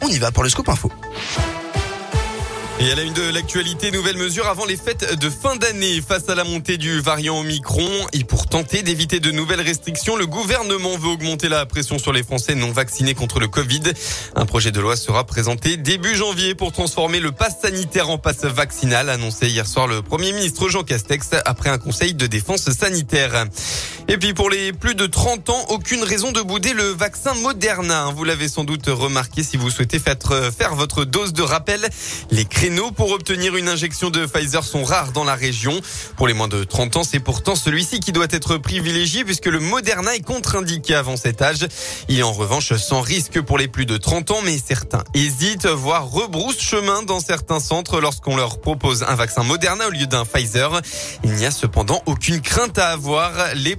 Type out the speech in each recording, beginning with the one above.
On y va pour le scoop info. Et à la une de l'actualité, nouvelle mesure avant les fêtes de fin d'année face à la montée du variant Omicron. Et pour tenter d'éviter de nouvelles restrictions, le gouvernement veut augmenter la pression sur les Français non vaccinés contre le Covid. Un projet de loi sera présenté début janvier pour transformer le pass sanitaire en passe vaccinal, annoncé hier soir le Premier ministre Jean Castex après un conseil de défense sanitaire. Et puis pour les plus de 30 ans, aucune raison de bouder le vaccin Moderna. Vous l'avez sans doute remarqué si vous souhaitez faire votre dose de rappel. Les créneaux pour obtenir une injection de Pfizer sont rares dans la région. Pour les moins de 30 ans, c'est pourtant celui-ci qui doit être privilégié puisque le Moderna est contre-indiqué avant cet âge. Il est en revanche sans risque pour les plus de 30 ans, mais certains hésitent, voire rebroussent chemin dans certains centres lorsqu'on leur propose un vaccin Moderna au lieu d'un Pfizer. Il n'y a cependant aucune crainte à avoir. Les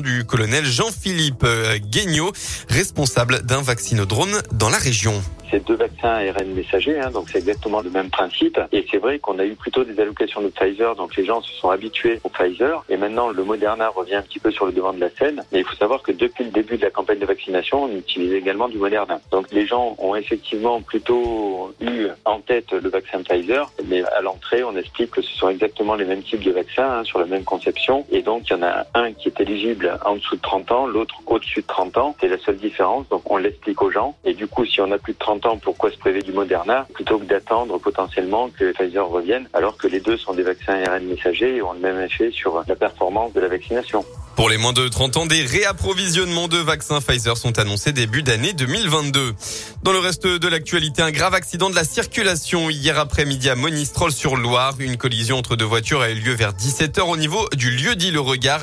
du colonel Jean-Philippe Guignot, responsable d'un vaccinodrome dans la région. C'est deux vaccins ARN messagers, hein, donc c'est exactement le même principe. Et c'est vrai qu'on a eu plutôt des allocations de Pfizer, donc les gens se sont habitués au Pfizer. Et maintenant, le Moderna revient un petit peu sur le devant de la scène. Mais il faut savoir que depuis le début de la campagne de vaccination, on utilise également du Moderna. Donc les gens ont effectivement plutôt eu en tête le vaccin Pfizer, mais à l'entrée, on explique que ce sont exactement les mêmes types de vaccins hein, sur la même conception. Et donc il y en a un qui est éligible en dessous de 30 ans, l'autre au-dessus de 30 ans. C'est la seule différence. Donc on l'explique aux gens. Et du coup, si on a plus de 30 pourquoi se priver du Moderna plutôt que d'attendre potentiellement que Pfizer revienne, alors que les deux sont des vaccins ARN messagers et ont le même effet sur la performance de la vaccination. Pour les moins de 30 ans, des réapprovisionnements de vaccins Pfizer sont annoncés début d'année 2022. Dans le reste de l'actualité, un grave accident de la circulation hier après-midi à Monistrol-sur-Loire. Une collision entre deux voitures a eu lieu vers 17h au niveau du lieu dit Le Regard.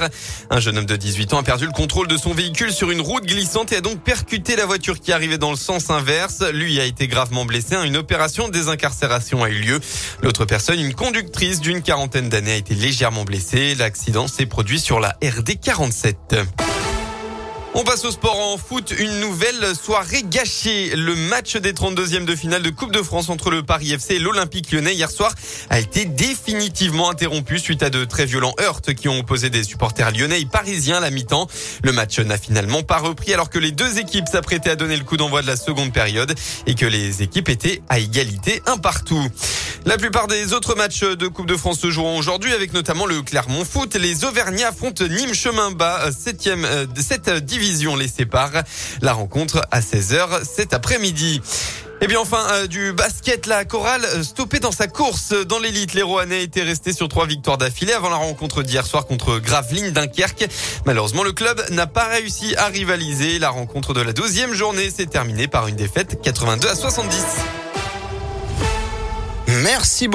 Un jeune homme de 18 ans a perdu le contrôle de son véhicule sur une route glissante et a donc percuté la voiture qui arrivait dans le sens inverse. Lui a été gravement blessé. Une opération désincarcération a eu lieu. L'autre personne, une conductrice d'une quarantaine d'années, a été légèrement blessée. L'accident s'est produit sur la RD 47. On passe au sport en foot. Une nouvelle soirée gâchée. Le match des 32e de finale de Coupe de France entre le Paris FC et l'Olympique lyonnais hier soir a été définitivement interrompu suite à de très violents heurts qui ont opposé des supporters lyonnais et parisiens la mi-temps. Le match n'a finalement pas repris alors que les deux équipes s'apprêtaient à donner le coup d'envoi de la seconde période et que les équipes étaient à égalité un partout. La plupart des autres matchs de Coupe de France se joueront aujourd'hui avec notamment le Clermont Foot. Les Auvergnats affrontent Nîmes Chemin Bas, 7 euh, de cette les sépare. La rencontre à 16h cet après-midi. Et bien enfin, euh, du basket, la chorale euh, stoppée dans sa course dans l'élite. Les Rouennais étaient restés sur trois victoires d'affilée avant la rencontre d'hier soir contre Gravelines Dunkerque. Malheureusement, le club n'a pas réussi à rivaliser. La rencontre de la deuxième journée s'est terminée par une défaite 82 à 70. Merci beaucoup.